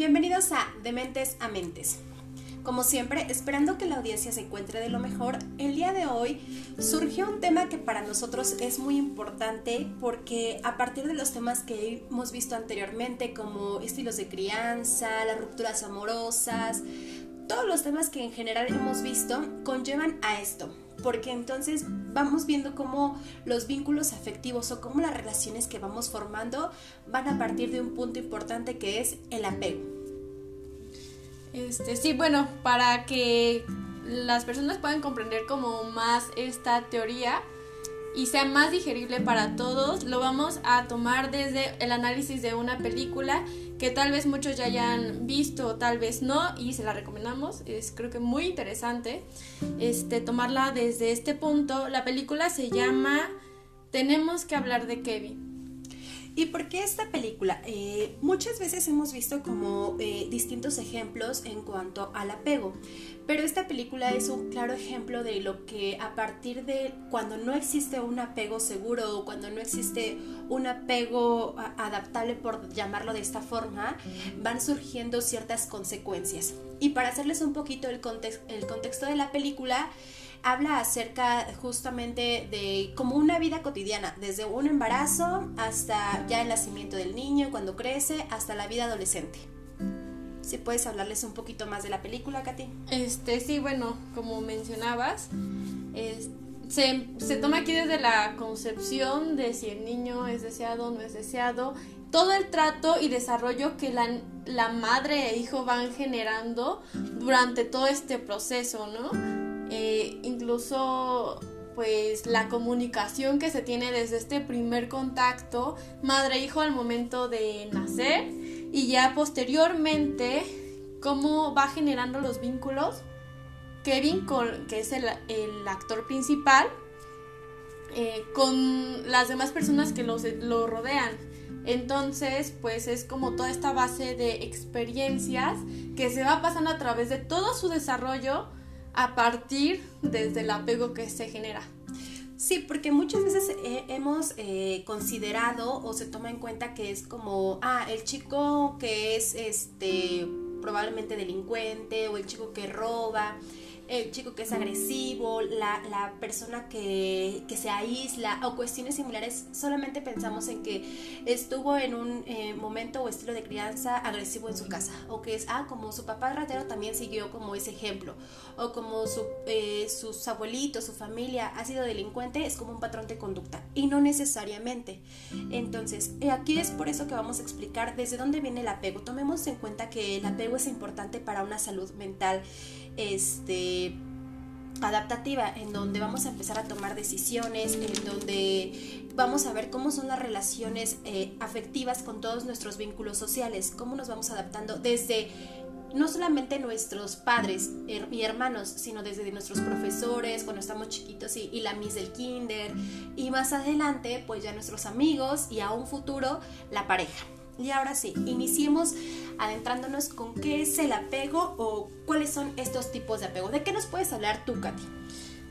Bienvenidos a De Mentes a Mentes. Como siempre, esperando que la audiencia se encuentre de lo mejor, el día de hoy surgió un tema que para nosotros es muy importante porque a partir de los temas que hemos visto anteriormente, como estilos de crianza, las rupturas amorosas, todos los temas que en general hemos visto conllevan a esto, porque entonces vamos viendo cómo los vínculos afectivos o cómo las relaciones que vamos formando van a partir de un punto importante que es el apego. Este, sí, bueno, para que las personas puedan comprender como más esta teoría y sea más digerible para todos, lo vamos a tomar desde el análisis de una película que tal vez muchos ya hayan visto, tal vez no, y se la recomendamos. Es creo que muy interesante este, tomarla desde este punto. La película se llama Tenemos que hablar de Kevin. ¿Y por qué esta película? Eh, muchas veces hemos visto como eh, distintos ejemplos en cuanto al apego, pero esta película es un claro ejemplo de lo que a partir de cuando no existe un apego seguro o cuando no existe un apego adaptable, por llamarlo de esta forma, van surgiendo ciertas consecuencias. Y para hacerles un poquito el, el contexto de la película, habla acerca justamente de como una vida cotidiana, desde un embarazo hasta ya el nacimiento del niño, cuando crece, hasta la vida adolescente. Si puedes hablarles un poquito más de la película, Katy. Este, sí, bueno, como mencionabas, se, se, toma aquí desde la concepción de si el niño es deseado o no es deseado, todo el trato y desarrollo que la, la madre e hijo van generando durante todo este proceso, ¿no? Eh, incluso pues la comunicación que se tiene desde este primer contacto madre-hijo al momento de nacer y ya posteriormente cómo va generando los vínculos Kevin, que es el, actor principal, eh, con las demás personas que lo rodean. Entonces, pues es como toda esta base de experiencias que se va pasando a través de todo su desarrollo a partir desde el apego que se genera. Sí, porque muchas veces hemos eh, considerado o se toma en cuenta que es como, ah, el chico que es este probablemente delincuente o el chico que roba el chico que es agresivo, la, la persona que, que, se aísla o cuestiones similares, solamente pensamos en que estuvo en un eh, momento o estilo de crianza agresivo en su casa, o que es, ah, como su papá ratero también siguió como ese ejemplo, o como su, eh, sus abuelitos, su familia ha sido delincuente, es como un patrón de conducta, y no necesariamente. Entonces, eh, aquí es por eso que vamos a explicar desde dónde viene el apego. Tomemos en cuenta que el apego es importante para una salud mental este, adaptativa, en donde vamos a empezar a tomar decisiones, en donde vamos a ver cómo son las relaciones eh, afectivas con todos nuestros vínculos sociales, cómo nos vamos adaptando desde no solamente nuestros padres y hermanos, sino desde nuestros profesores cuando estamos chiquitos y, y, la Miss del Kinder y más adelante pues ya nuestros amigos y a un futuro la pareja. Y ahora sí, iniciemos adentrándonos con qué es el apego o cuáles son estos tipos de apego. ¿De qué nos puedes hablar tú, Katy?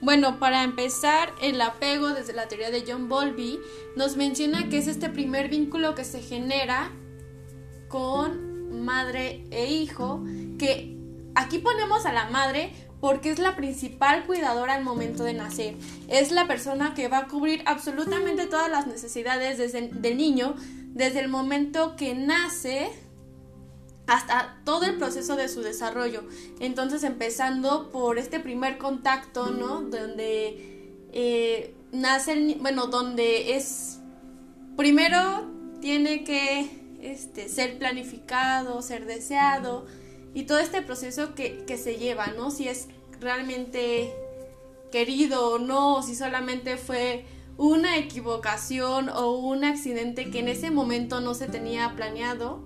Bueno, para empezar, el apego desde la teoría de John Bowlby nos menciona que es este primer vínculo que se genera con madre e hijo, que aquí ponemos a la madre porque es la principal cuidadora al momento de nacer. Es la persona que va a cubrir absolutamente todas las necesidades desde, del niño, desde el momento que nace hasta todo el proceso de su desarrollo. Entonces, empezando por este primer contacto, ¿no? Donde eh, nace el, bueno, donde es, primero tiene que este, ser planificado, ser deseado, y todo este proceso que, que se lleva, ¿no? Si es realmente querido o no, si solamente fue una equivocación o un accidente que en ese momento no se tenía planeado.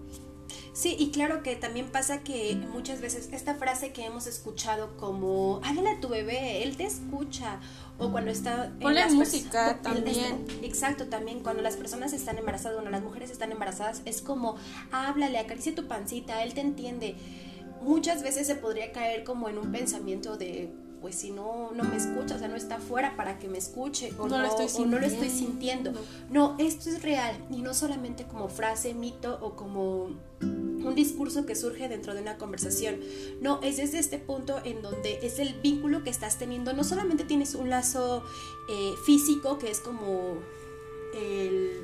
Sí, y claro que también pasa que muchas veces esta frase que hemos escuchado como, háblale a tu bebé, él te escucha, o cuando está... Ponle música también. exacto, también cuando las personas están embarazadas, cuando las mujeres están embarazadas, es como, háblale, acaricia tu pancita, él te entiende. Muchas veces se podría caer como en un pensamiento de, pues si no, no me escucha, o sea, no está afuera para que me escuche o no, lo, estoy no lo estoy sintiendo. No. esto es real y no solamente como frase, mito o como un discurso que surge dentro de una conversación. No, es desde este punto en donde es el vínculo que estás teniendo. No solamente tienes un lazo eh, físico, que es como el,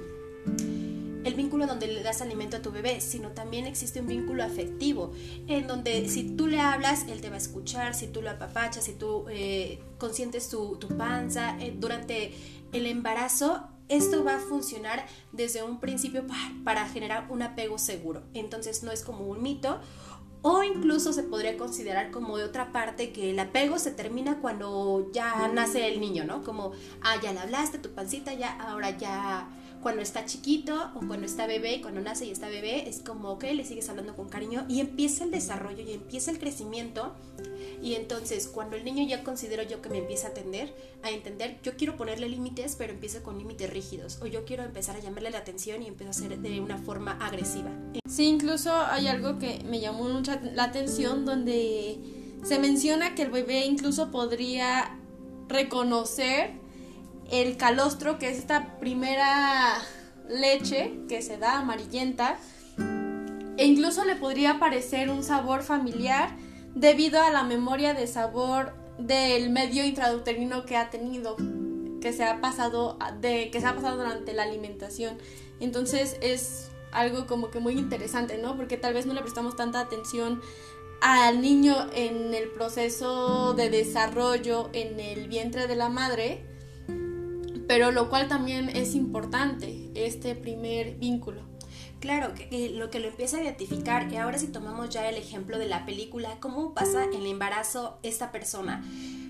el vínculo donde le das alimento a tu bebé, sino también existe un vínculo afectivo, en donde si tú le hablas, él te va a escuchar, si tú lo apapachas, si tú eh, consientes tu, panza, eh, durante el embarazo esto va a funcionar desde un principio para generar un apego seguro. Entonces no es como un mito o incluso se podría considerar como de otra parte que el apego se termina cuando ya nace el niño, ¿no? Como, ah, ya le hablaste, tu pancita, ya, ahora ya cuando está chiquito o cuando está bebé y cuando nace y está bebé, es como, ok, le sigues hablando con cariño y empieza el desarrollo y empieza el crecimiento. Y entonces, cuando el niño ya considero yo que me empieza a atender, a entender, yo quiero ponerle límites, pero empieza con límites rígidos. O yo quiero empezar a llamarle la atención y empiezo a hacer de una forma agresiva. Sí, incluso hay algo que me llamó mucho la atención donde se menciona que el bebé incluso podría reconocer el calostro, que es esta primera leche que se da amarillenta, e incluso le podría parecer un sabor familiar debido a la memoria de sabor del medio intrauterino que ha tenido, que se ha pasado de que se ha pasado durante la alimentación. Entonces es algo como que muy interesante, ¿no? Porque tal vez no le prestamos tanta atención al niño en el proceso de desarrollo en el vientre de la madre pero lo cual también es importante, este primer vínculo. Claro, que, lo que lo empieza a identificar, y ahora si tomamos ya el ejemplo de la película, cómo pasa en el embarazo esta persona.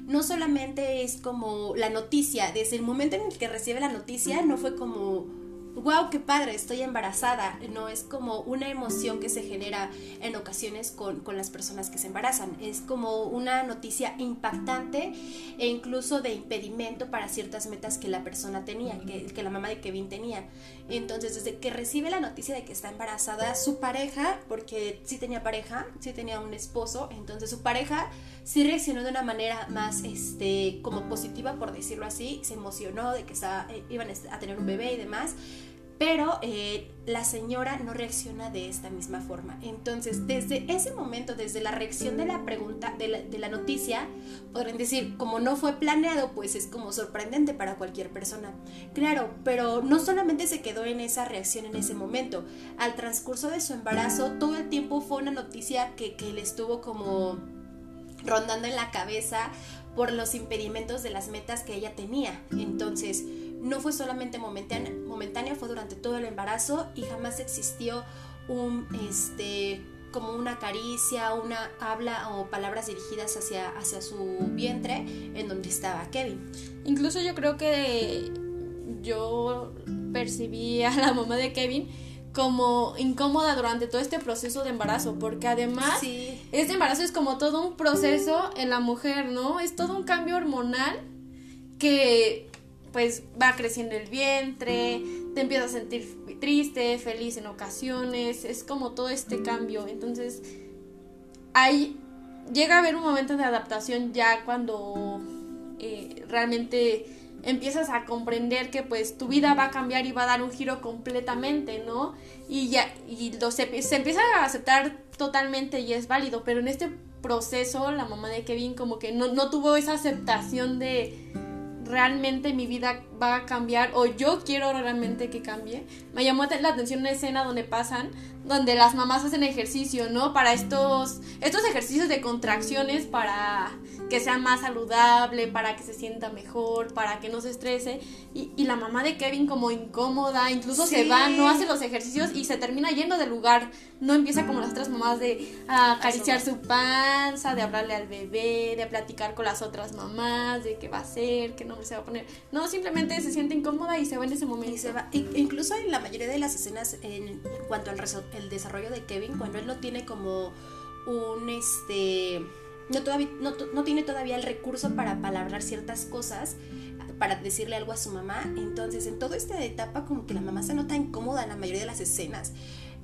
No solamente es como la noticia, desde el momento en el que recibe la noticia, no fue como wow, qué padre, estoy embarazada. No es como una emoción que se genera en ocasiones con, las personas que se embarazan. Es como una noticia impactante e incluso de impedimento para ciertas metas que la persona tenía, que, que la mamá de Kevin tenía. Entonces, desde que recibe la noticia de que está embarazada, su pareja, porque sí tenía pareja, sí tenía un esposo, entonces su pareja sí reaccionó de una manera más, este, como positiva, por decirlo así, se emocionó de que estaba, eh, iban a tener un bebé y demás pero eh, la señora no reacciona de esta misma forma. Entonces, desde ese momento, desde la reacción de la pregunta, de la, noticia, podrían decir, como no fue planeado, pues es como sorprendente para cualquier persona. Claro, pero no solamente se quedó en esa reacción en ese momento. Al transcurso de su embarazo, todo el tiempo fue una noticia que, que le estuvo como rondando en la cabeza por los impedimentos de las metas que ella tenía. Entonces, no fue solamente momentánea, fue durante todo el embarazo y jamás existió un, este, como una caricia, una habla o palabras dirigidas hacia, hacia su vientre en donde estaba Kevin. Incluso yo creo que yo percibí a la mamá de Kevin como incómoda durante todo este proceso de embarazo, porque además este embarazo es como todo un proceso en la mujer, ¿no? Es todo un cambio hormonal que pues va creciendo el vientre, te empiezas a sentir triste, feliz en ocasiones, es como todo este cambio. Entonces, hay, llega a haber un momento de adaptación ya cuando eh, realmente empiezas a comprender que pues tu vida va a cambiar y va a dar un giro completamente, ¿no? Y ya, y se, se empieza a aceptar totalmente y es válido, pero en este proceso la mamá de Kevin como que no, no tuvo esa aceptación de realmente mi vida va a cambiar o yo quiero realmente que cambie. Me llamó la atención una escena donde pasan, donde las mamás hacen ejercicio, ¿no? Para estos, estos ejercicios de contracciones para que sea más saludable, para que se sienta mejor, para que no se estrese. Y, y la mamá de Kevin como incómoda, incluso se va, no hace los ejercicios y se termina yendo del lugar. No empieza como las otras mamás de acariciar su panza, de hablarle al bebé, de platicar con las otras mamás, de qué va a hacer, qué nombre se va a poner. No, simplemente se siente incómoda y se va en ese momento. Y se va. incluso en la mayoría de las escenas en cuanto al el desarrollo de Kevin, cuando él no tiene como un este no, todavía, no, no, tiene todavía el recurso para palabrar ciertas cosas, para decirle algo a su mamá. Entonces, en toda esta etapa, como que la mamá se nota incómoda en la mayoría de las escenas.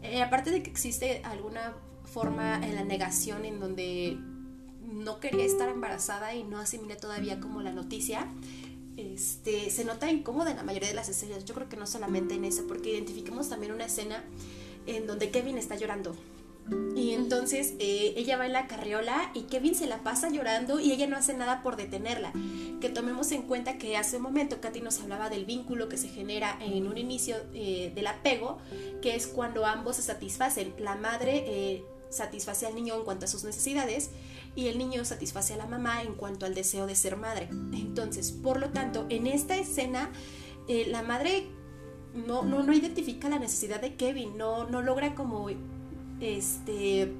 Eh, aparte de que existe alguna forma en la negación en donde no quería estar embarazada y no asimilé todavía como la noticia, este, se nota incómoda en la mayoría de las escenas. Yo creo que no solamente en esa, porque identificamos también una escena en donde Kevin está llorando Y entonces eh, ella va en la carriola y Kevin se la pasa llorando y ella no hace nada por detenerla. Que tomemos en cuenta que hace un momento Katy nos hablaba del vínculo que se genera en un inicio eh, del apego, que es cuando ambos se satisfacen. La madre eh, satisface al niño en cuanto a sus necesidades y el niño satisface a la mamá en cuanto al deseo de ser madre. Entonces, por lo tanto, en esta escena, la madre no, no, no identifica la necesidad de Kevin, no, no logra como este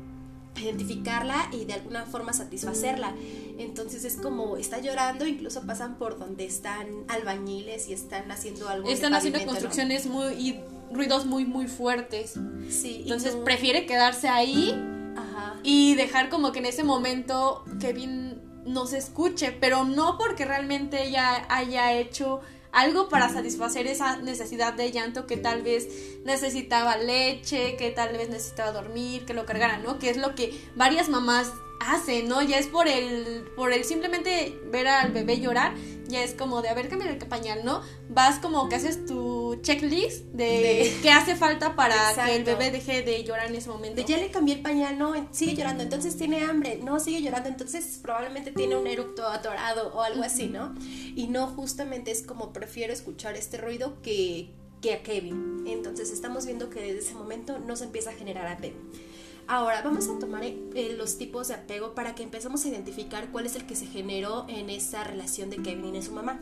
identificarla y de alguna forma satisfacerla. Entonces es como está llorando, incluso pasan por donde están albañiles y están haciendo algo. Están haciendo construcciones muy y ruidos muy muy fuertes. Sí. Entonces prefiere quedarse ahí y dejar como que en ese momento Kevin no se escuche, pero no porque realmente ella haya hecho algo para satisfacer esa necesidad de llanto que tal vez necesitaba leche, que tal vez necesitaba dormir, que lo cargara, ¿no? Que es lo que varias mamás hacen, ¿no? Ya es por el, por el simplemente ver al bebé llorar, ya es como de, a ver, cambiar el pañal, ¿no? Vas como que haces tu checklist de, qué hace falta para que el bebé deje de llorar en ese momento. ya le cambié el pañal, no, sigue llorando, entonces tiene hambre, no, sigue llorando, entonces probablemente tiene un eructo atorado o algo así, ¿no? Y no, justamente es como prefiero escuchar este ruido que, que a Kevin. Entonces estamos viendo que desde ese momento no se empieza a generar apego. Ahora vamos a tomar eh, los tipos de apego para que empecemos a identificar cuál es el que se generó en esa relación de Kevin y su mamá.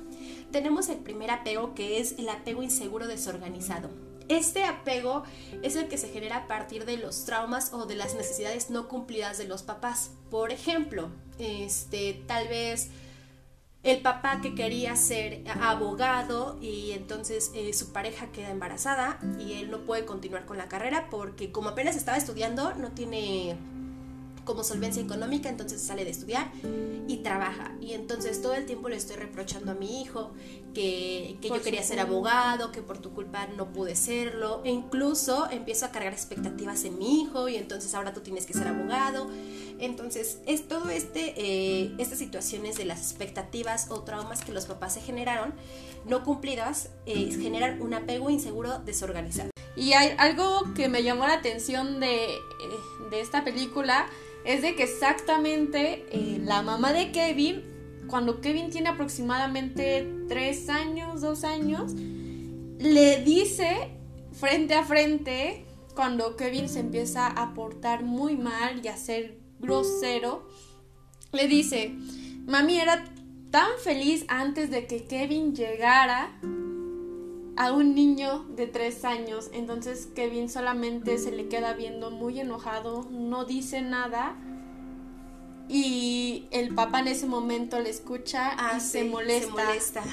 Tenemos el primer apego que es el apego inseguro desorganizado. Este apego es el que se genera a partir de los traumas o de las necesidades no cumplidas de los papás. Por ejemplo, este, tal vez el papá que quería ser abogado y entonces eh, su pareja queda embarazada y él no puede continuar con la carrera porque como apenas estaba estudiando no tiene como solvencia económica, entonces sale de estudiar y trabaja. Y entonces todo el tiempo le estoy reprochando a mi hijo que, que yo quería ser abogado, que por tu culpa no pude serlo. E incluso empiezo a cargar expectativas en mi hijo y entonces ahora tú tienes que ser abogado. Entonces es todo este, eh, estas situaciones de las expectativas o traumas que los papás se generaron, no cumplidas, eh, generan un apego inseguro desorganizado. Y hay algo que me llamó la atención de, eh, de esta película es de que exactamente eh, la mamá de Kevin, cuando Kevin tiene aproximadamente tres años, dos años, le dice frente a frente, cuando Kevin se empieza a portar muy mal y a ser grosero, le dice, mami era tan feliz antes de que Kevin llegara a un niño de tres años. Entonces Kevin solamente se le queda viendo muy enojado, no dice nada. Y el papá en ese momento le escucha y ah, se molesta. Se molesta.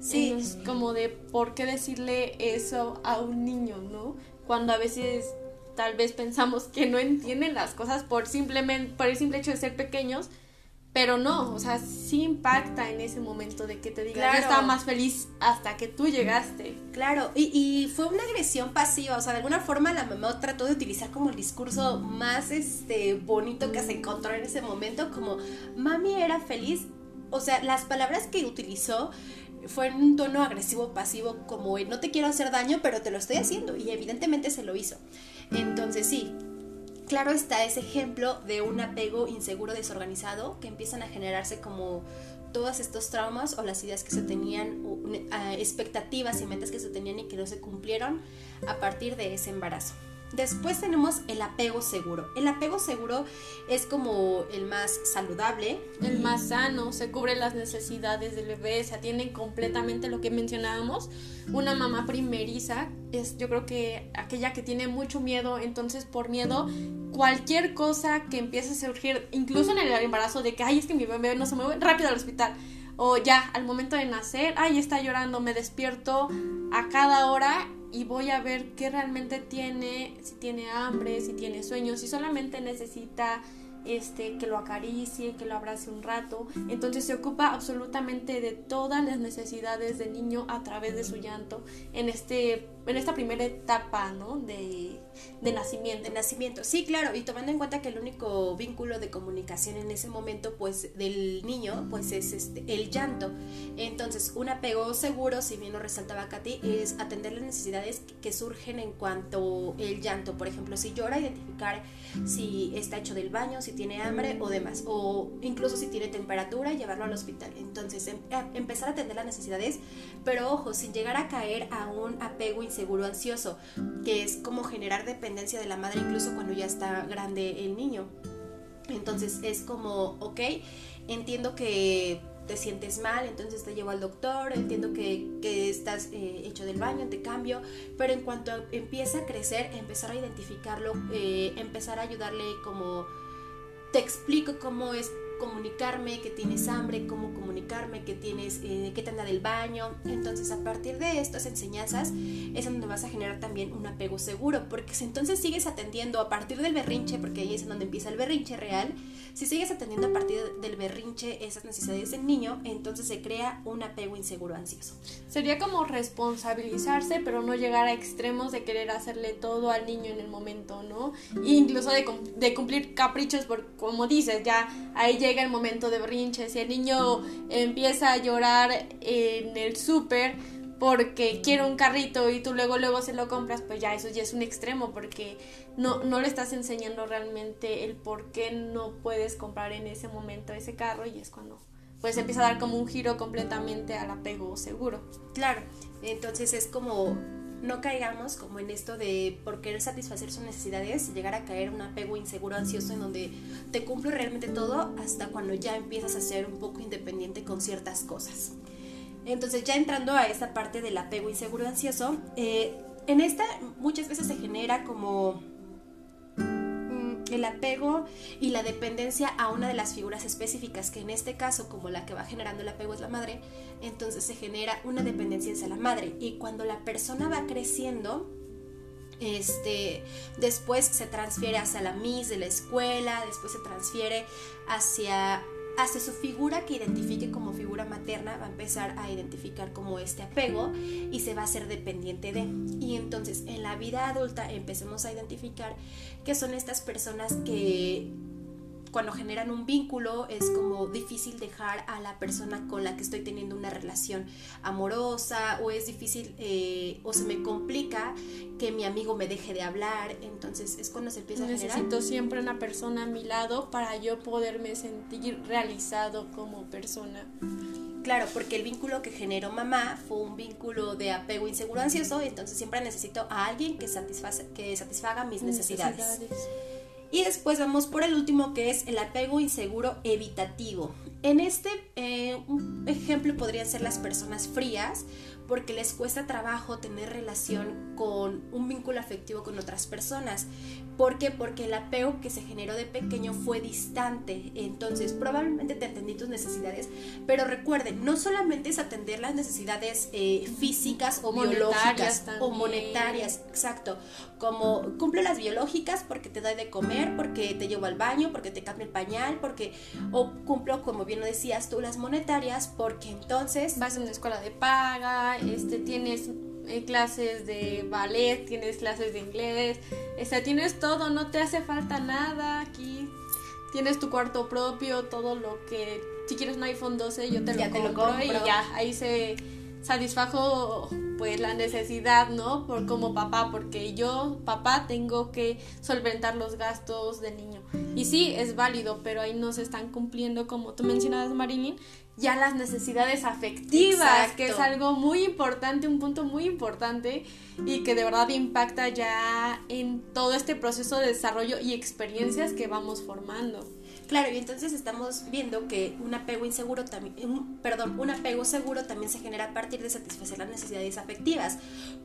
Sí. Como de por qué decirle eso a un niño, ¿no? Cuando a veces tal vez pensamos que no entienden las cosas por simplemente por el simple hecho de ser pequeños pero no, o sea, sí impacta en ese momento de que te diga, yo estaba más feliz hasta que tú llegaste. Claro, y, y, fue una agresión pasiva, o sea, de alguna forma la mamá trató de utilizar como el discurso más este bonito que se encontró en ese momento, como mami era feliz, o sea, las palabras que utilizó fue en un tono agresivo pasivo, como no te quiero hacer daño, pero te lo estoy haciendo, y evidentemente se lo hizo. Entonces sí, claro está ese ejemplo de un apego inseguro desorganizado que empiezan a generarse como todos estos traumas o las ideas que se tenían, expectativas y metas que se tenían y que no se cumplieron a partir de ese embarazo. Después tenemos el apego seguro. El apego seguro es como el más saludable. El más sano, se cubre las necesidades del bebé, se atienden completamente lo que mencionábamos. Una mamá primeriza es yo creo que aquella que tiene mucho miedo, entonces por miedo cualquier cosa que empiece a surgir, incluso en el embarazo de que, ay, es que mi bebé no se mueve, rápido al hospital. O ya, al momento de nacer, ay, está llorando, me despierto a cada hora y voy a ver qué realmente tiene, si tiene hambre, si tiene sueños, si solamente necesita este, que lo acaricie, que lo abrace un rato. Entonces se ocupa absolutamente de todas las necesidades del niño a través de su llanto en, este, en esta primera etapa ¿no? de, de nacimiento. De nacimiento, sí, claro, y tomando en cuenta que el único vínculo de comunicación en ese momento pues del niño pues es este, el llanto. Entonces un apego seguro, si bien lo resaltaba Katy, es atender las necesidades que surgen en cuanto el llanto. Por ejemplo, si llora, identificar si está hecho del baño, si tiene hambre o demás, o incluso si tiene temperatura, llevarlo al hospital. Entonces, em, empezar a atender las necesidades, pero ojo, sin llegar a caer a un apego inseguro ansioso, que es como generar dependencia de la madre incluso cuando ya está grande el niño. Entonces es como, ok, entiendo que te sientes mal, entonces te llevo al doctor, entiendo que, estás eh, hecho del baño, te cambio, pero en cuanto empieza a crecer, empezar a identificarlo, eh, empezar a ayudarle como, te explico cómo es comunicarme que tienes hambre, cómo comunicarme que tienes, eh, que te anda del baño. Entonces, a partir de estas enseñanzas es donde vas a generar también un apego seguro, porque si entonces sigues atendiendo a partir del berrinche, porque ahí es donde empieza el berrinche real, si sigues atendiendo a partir del berrinche esas necesidades del niño, entonces se crea un apego inseguro ansioso. Sería como responsabilizarse, pero no llegar a extremos de querer hacerle todo al niño en el momento, ¿no? E incluso de, de cumplir caprichos, por, como dices, ya ahí llega el momento de berrinche, si el niño empieza a llorar en el súper porque quiere un carrito y tú luego luego se lo compras, pues ya eso ya es un extremo porque no, no le estás enseñando realmente el por qué no puedes comprar en ese momento ese carro y es cuando pues empieza a dar como un giro completamente al apego seguro. Claro, entonces es como no caigamos como en esto de por querer satisfacer sus necesidades, llegar a caer un apego inseguro, ansioso, en donde te cumple realmente todo hasta cuando ya empiezas a ser un poco independiente con ciertas cosas. Entonces ya entrando a esta parte del apego inseguro, ansioso, eh, en esta muchas veces se genera como el apego y la dependencia a una de las figuras específicas, que en este caso, como la que va generando el apego es la madre, entonces se genera una dependencia hacia la madre. Y cuando la persona va creciendo, este, después se transfiere hacia la Miss de la escuela, después se transfiere hacia hacia su figura que identifique como figura materna, va a empezar a identificar como este apego y se va a ser dependiente de. Y entonces en la vida adulta empecemos a identificar que son estas personas que cuando generan un vínculo es como difícil dejar a la persona con la que estoy teniendo una relación amorosa o es difícil eh, o se me complica que mi amigo me deje de hablar. Entonces es cuando se empieza a generar. Necesito siempre una persona a mi lado para yo poderme sentir realizado como persona. Claro, porque el vínculo que generó mamá fue un vínculo de apego inseguro ansioso, entonces siempre necesito a alguien que, que satisfaga mis necesidades. Y después vamos por el último que es el apego inseguro evitativo. En este eh, ejemplo podrían ser las personas frías porque les cuesta trabajo tener relación con un vínculo afectivo con otras personas. ¿Por qué? Porque el apego que se generó de pequeño fue distante. Entonces, probablemente te atendí tus necesidades, pero recuerden, no solamente es atender las necesidades eh, físicas o biológicas o monetarias, exacto. Como cumple las biológicas porque te doy de comer, porque te llevo al baño, porque te cambio el pañal, porque o cumplo, como bien lo decías tú, las monetarias, porque entonces vas a una escuela de paga, este tienes eh, clases de ballet, tienes clases de inglés, o sea, tienes todo, no te hace falta nada aquí. Tienes tu cuarto propio, todo lo que si quieres un iPhone 12 yo te, lo, compro, y ya ahí se satisfajo pues la necesidad, ¿no? Por como papá, porque yo, papá, tengo que solventar los gastos del niño. Y sí, es válido, pero ahí no se están cumpliendo, como tú mencionabas, Marilyn, ya las necesidades afectivas, que es algo muy importante, un punto muy importante y que de verdad impacta ya en todo este proceso de desarrollo y experiencias que vamos formando. Claro, y entonces estamos viendo que un apego inseguro también, perdón, un apego seguro también se genera a partir de satisfacer las necesidades afectivas,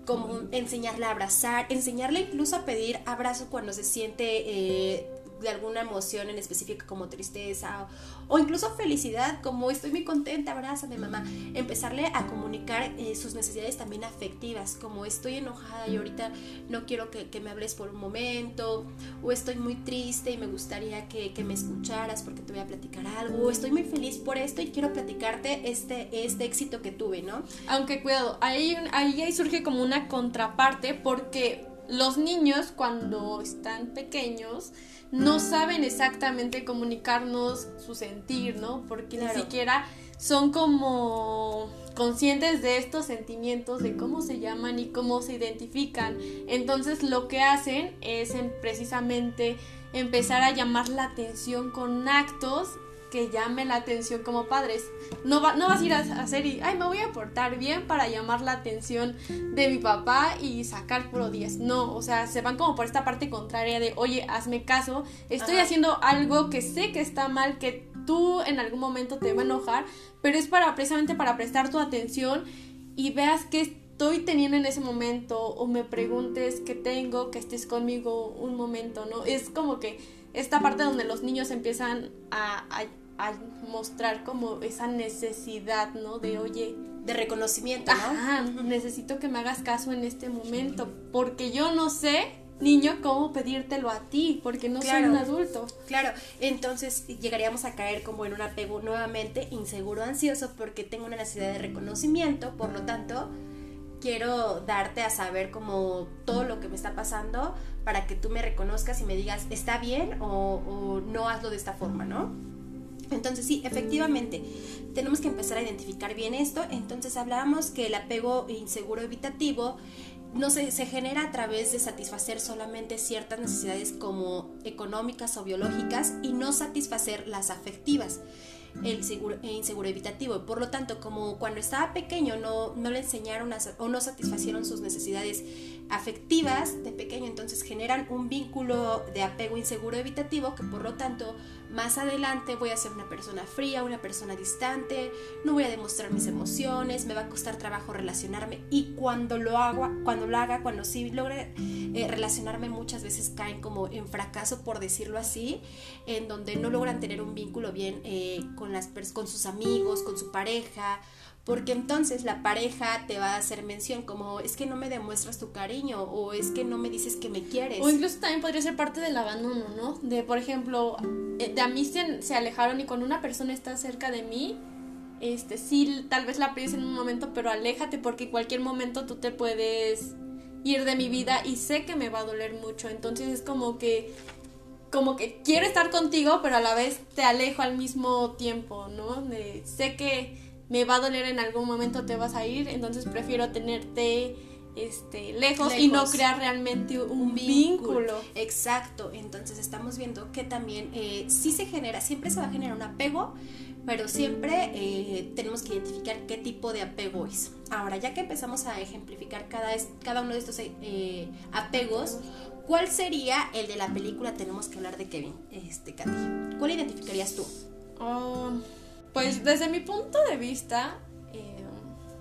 como enseñarle a abrazar, enseñarle incluso a pedir abrazo cuando se siente eh, de alguna emoción en específico como tristeza o, incluso felicidad, como estoy muy contenta, abrázame mamá, empezarle a comunicar eh, sus necesidades también afectivas, como estoy enojada y ahorita no quiero que, me hables por un momento, o estoy muy triste y me gustaría que, me escucharas porque te voy a platicar algo, o estoy muy feliz por esto y quiero platicarte este, este éxito que tuve, ¿no? Aunque cuidado, ahí, ahí surge como una contraparte porque los niños cuando están pequeños no saben exactamente comunicarnos su sentir, ¿no? Porque ni siquiera son como conscientes de estos sentimientos, de cómo se llaman y cómo se identifican. Entonces lo que hacen es precisamente empezar a llamar la atención con actos que llame la atención como padres. No, va, no vas a ir a hacer y, ay, me voy a portar bien para llamar la atención de mi papá y sacar puro 10. No, o sea, se van como por esta parte contraria de, oye, hazme caso, estoy haciendo algo que sé que está mal, que tú en algún momento te va a enojar, pero es para precisamente para prestar tu atención y veas qué estoy teniendo en ese momento o me preguntes qué tengo, que estés conmigo un momento, ¿no? Es como que esta parte donde los niños empiezan a, a mostrar como esa necesidad, ¿no? De, oye, de reconocimiento, ¿no? necesito que me hagas caso en este momento, porque yo no sé, niño, cómo pedírtelo a ti, porque no soy un adulto. Claro, entonces llegaríamos a caer como en un apego nuevamente inseguro, ansioso, porque tengo una necesidad de reconocimiento, por lo tanto, quiero darte a saber como todo lo que me está pasando para que tú me reconozcas y me digas, está bien o, o no hazlo de esta forma, ¿no? Entonces sí, efectivamente, tenemos que empezar a identificar bien esto. Entonces hablábamos que el apego inseguro evitativo no se, se genera a través de satisfacer solamente ciertas necesidades como económicas o biológicas y no satisfacer las afectivas el seguro, inseguro evitativo. Por lo tanto, como cuando estaba pequeño no, no le enseñaron o no satisfacieron sus necesidades afectivas de pequeño, entonces generan un vínculo de apego inseguro evitativo que por lo tanto más adelante voy a ser una persona fría, una persona distante, no voy a demostrar mis emociones, me va a costar trabajo relacionarme. Y cuando lo hago, cuando lo haga, cuando sí logre eh, relacionarme muchas veces caen como en fracaso por decirlo así, en donde no logran tener un vínculo bien eh, con, las, con sus amigos, con su pareja, porque entonces la pareja te va a hacer mención como es que no me demuestras tu cariño o es que no me dices que me quieres. O incluso también podría ser parte del abandono, ¿no? De, por ejemplo, eh, de a mí se, se alejaron y cuando una persona está cerca de mí, este, sí, tal vez la pides en un momento, pero aléjate porque en cualquier momento tú te puedes ir de mi vida y sé que me va a doler mucho. Entonces es como que como que quiero estar contigo, pero a la vez te alejo al mismo tiempo, ¿no? De, sé que me va a doler en algún momento te vas a ir, entonces prefiero tenerte este, lejos, y no crear realmente un, vínculo. Exacto, entonces estamos viendo que también eh, sí se genera, siempre se va a generar un apego, pero siempre eh, tenemos que identificar qué tipo de apego es. Ahora, ya que empezamos a ejemplificar cada, cada uno de estos eh, apegos, ¿cuál sería el de la película Tenemos que hablar de Kevin, este, Katy? ¿Cuál identificarías tú? Oh, pues desde mi punto de vista, eh,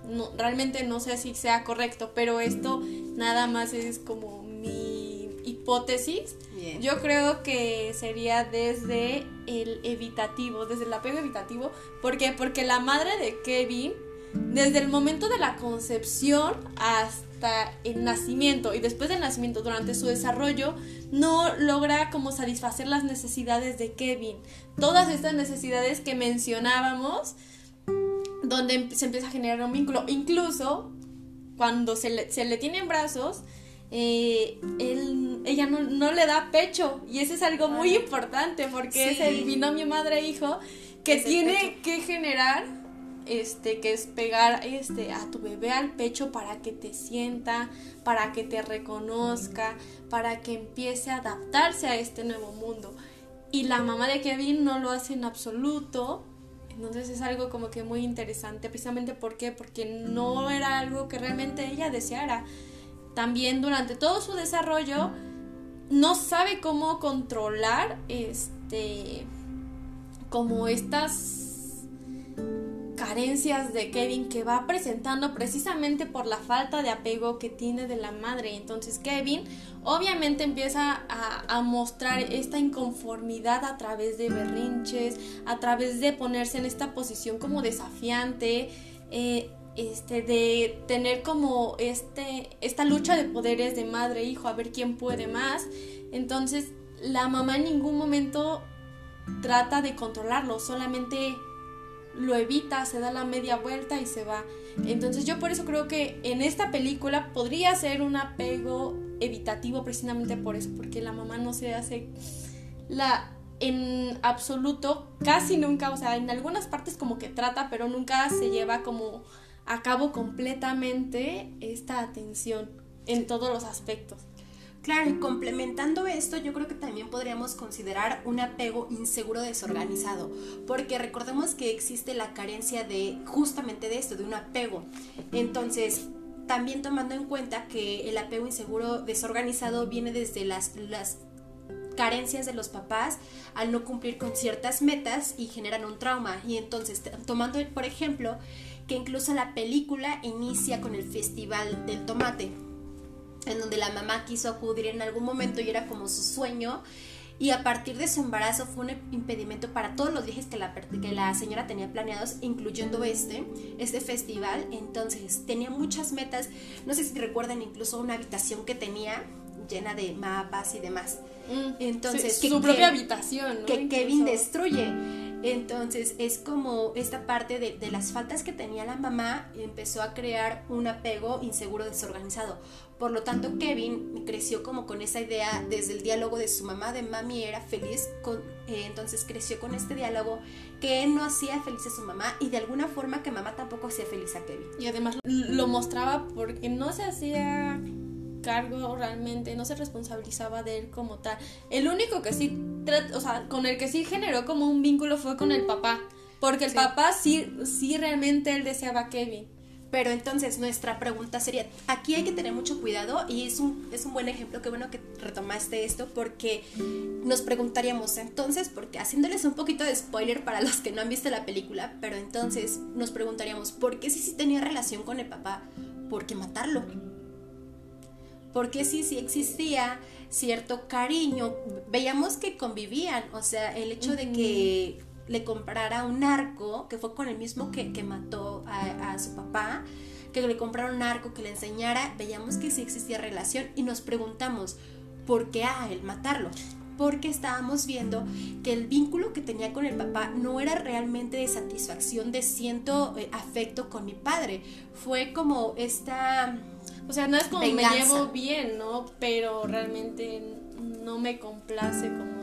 no, realmente no sé si sea correcto, pero esto nada más es como mi hipótesis. Yo creo que sería desde el evitativo, desde el apego evitativo. ¿Por qué? Porque la madre de Kevin, desde el momento de la concepción hasta el nacimiento y después del nacimiento, durante su desarrollo, no logra como satisfacer las necesidades de Kevin. Todas estas necesidades que mencionábamos, donde se empieza a generar un vínculo. Incluso cuando se le, se le tiene en brazos, eh, ella no, le da pecho. Y eso es algo muy importante porque es el binomio madre-hijo que tiene que generar este, que es pegar este, a tu bebé al pecho para que te sienta, para que te reconozca, para que empiece a adaptarse a este nuevo mundo. Y la mamá de Kevin no lo hace en absoluto. Entonces es algo como que muy interesante, precisamente ¿por porque no era algo que realmente ella deseara. También durante todo su desarrollo no sabe cómo controlar este como estas carencias de Kevin que va presentando precisamente por la falta de apego que tiene de la madre. Entonces Kevin obviamente empieza a, mostrar esta inconformidad a través de berrinches, a través de ponerse en esta posición como desafiante. Eh, este, de tener como este, esta lucha de poderes de madre e hijo, a ver quién puede más. Entonces, la mamá en ningún momento trata de controlarlo, solamente lo evita, se da la media vuelta y se va. Entonces yo por eso creo que en esta película podría ser un apego evitativo precisamente por eso, porque la mamá no se hace la en absoluto, casi nunca, o sea, en algunas partes como que trata, pero nunca se lleva como a cabo completamente esta atención en todos los aspectos. Claro, y complementando esto, yo creo que también podríamos considerar un apego inseguro desorganizado, porque recordemos que existe la carencia de justamente de esto, de un apego. Entonces, también tomando en cuenta que el apego inseguro desorganizado viene desde las, las carencias de los papás al no cumplir con ciertas metas y generan un trauma. Y entonces, tomando por ejemplo que incluso la película inicia con el Festival del Tomate en donde la mamá quiso acudir en algún momento y era como su sueño. Y a partir de su embarazo fue un impedimento para todos los viajes que la, que la señora tenía planeados, incluyendo este, este festival. Entonces tenía muchas metas. No sé si recuerdan incluso una habitación que tenía llena de mapas y demás. Mm, Entonces, su propia habitación. Que Kevin destruye. Entonces es como esta parte de, las faltas que tenía la mamá empezó a crear un apego inseguro desorganizado. Por lo tanto, Kevin creció como con esa idea desde el diálogo de su mamá, de mami era feliz, eh, entonces creció con este diálogo que no hacía feliz a su mamá y de alguna forma que mamá tampoco hacía feliz a Kevin. Y además lo mostraba porque no se hacía cargo realmente, no se responsabilizaba de él como tal. El único que sí, o sea, con el que sí generó como un vínculo fue con el papá, porque el papá sí, sí realmente él deseaba a Kevin. Pero entonces nuestra pregunta sería, aquí hay que tener mucho cuidado y es un, es un buen ejemplo, qué bueno que retomaste esto, porque nos preguntaríamos entonces, porque haciéndoles un poquito de spoiler para los que no han visto la película, pero entonces nos preguntaríamos, ¿por qué si sí tenía relación con el papá? ¿Por qué matarlo? Porque sí, sí existía cierto cariño, veíamos que convivían, o sea, el hecho de que le comprara un arco, que fue con el mismo que, que mató a, a, su papá, que le comprara un arco, que le enseñara, veíamos que sí existía relación y nos preguntamos, ¿por qué a él matarlo? Porque estábamos viendo que el vínculo que tenía con el papá no era realmente de satisfacción, de siento eh, afecto con mi padre. Fue como esta... O sea, no es como me llevo bien, ¿no? Pero realmente no me complace como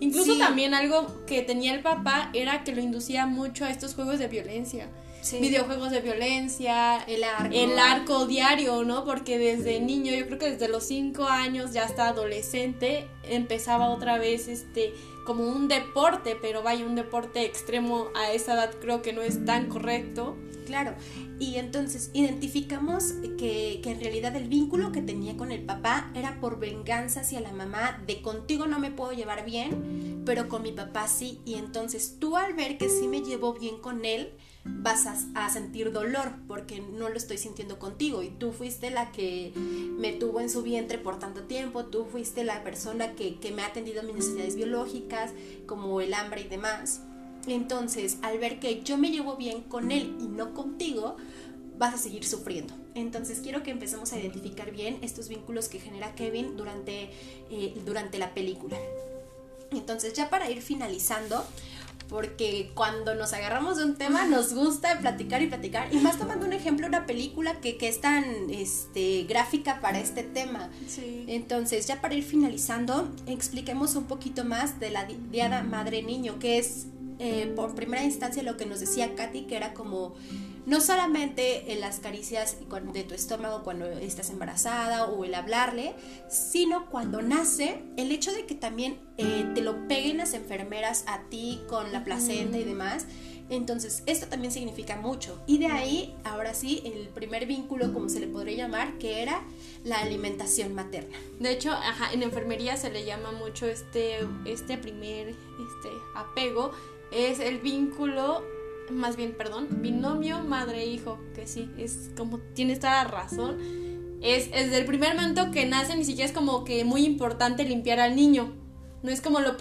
Incluso también algo que tenía el papá era que lo inducía mucho a estos juegos de violencia. Videojuegos de violencia, el arco. el arco diario, ¿no? Porque desde niño, yo creo que desde los 5 años, ya hasta adolescente, empezaba otra vez este como un deporte, pero vaya, un deporte extremo a esa edad creo que no es tan correcto. Claro, y entonces identificamos que, que, en realidad el vínculo que tenía con el papá era por venganza hacia la mamá, de contigo no me puedo llevar bien, pero con mi papá sí. Y entonces tú al ver que sí me llevo bien con él, vas a, sentir dolor porque no lo estoy sintiendo contigo y tú fuiste la que me tuvo en su vientre por tanto tiempo, tú fuiste la persona que, que me ha atendido mis necesidades biológicas como el hambre y demás. Entonces, al ver que yo me llevo bien con él y no contigo, vas a seguir sufriendo. Entonces, quiero que empecemos a identificar bien estos vínculos que genera Kevin durante, eh, durante la película. Entonces, ya para ir finalizando, porque cuando nos agarramos de un tema nos gusta platicar y platicar, y más tomando un ejemplo, una película que, que es tan este, gráfica para este tema. Entonces, ya para ir finalizando, expliquemos un poquito más de la Diada Madre Niño, que es eh, por primera instancia lo que nos decía Katy, que era como no solamente en las caricias de tu estómago cuando estás embarazada o el hablarle, sino cuando nace, el hecho de que también eh, te lo peguen las enfermeras a ti con la placenta y demás. Entonces, esto también significa mucho. Y de ahí, ahora sí, el primer vínculo, como se le podría llamar, que era la alimentación materna. De hecho, en enfermería se le llama mucho este, este primer este, apego es el vínculo más bien, perdón, binomio madre-hijo, que sí, es como tienes toda la razón. Es, desde el primer momento que nace, ni siquiera es como que muy importante limpiar al niño. No es como lo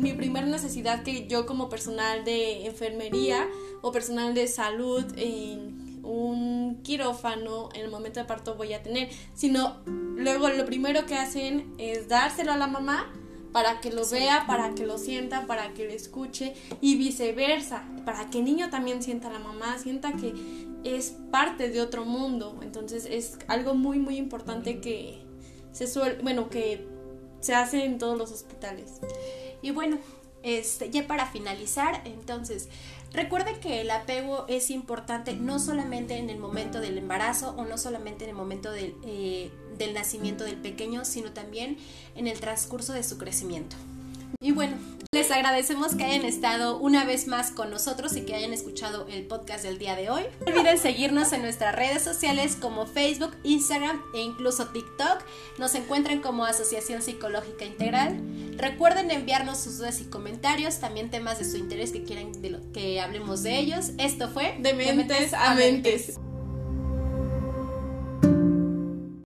mi primera necesidad que yo como personal de enfermería o personal de salud en un quirófano en el momento de parto voy a tener, sino luego lo primero que hacen es dárselo a la mamá para que lo vea, para que lo sienta, para que lo escuche y viceversa, para que el niño también sienta a la mamá, sienta que es parte de otro mundo. Entonces es algo muy muy importante que se suele, bueno, que se hace en todos los hospitales. Y bueno, este, ya para finalizar, entonces, recuerde que el apego es importante no solamente en el momento del embarazo o no solamente en el momento del, eh, del nacimiento del pequeño, sino también en el transcurso de su crecimiento. Y bueno, les agradecemos que hayan estado una vez más con nosotros y que hayan escuchado el podcast del día de hoy. No olviden seguirnos en nuestras redes sociales como Facebook, Instagram e incluso TikTok. Nos encuentran como Asociación Psicológica Integral. Recuerden enviarnos sus dudas y comentarios, también temas de su interés que quieran que hablemos de ellos. Esto fue De Mentes, a mentes.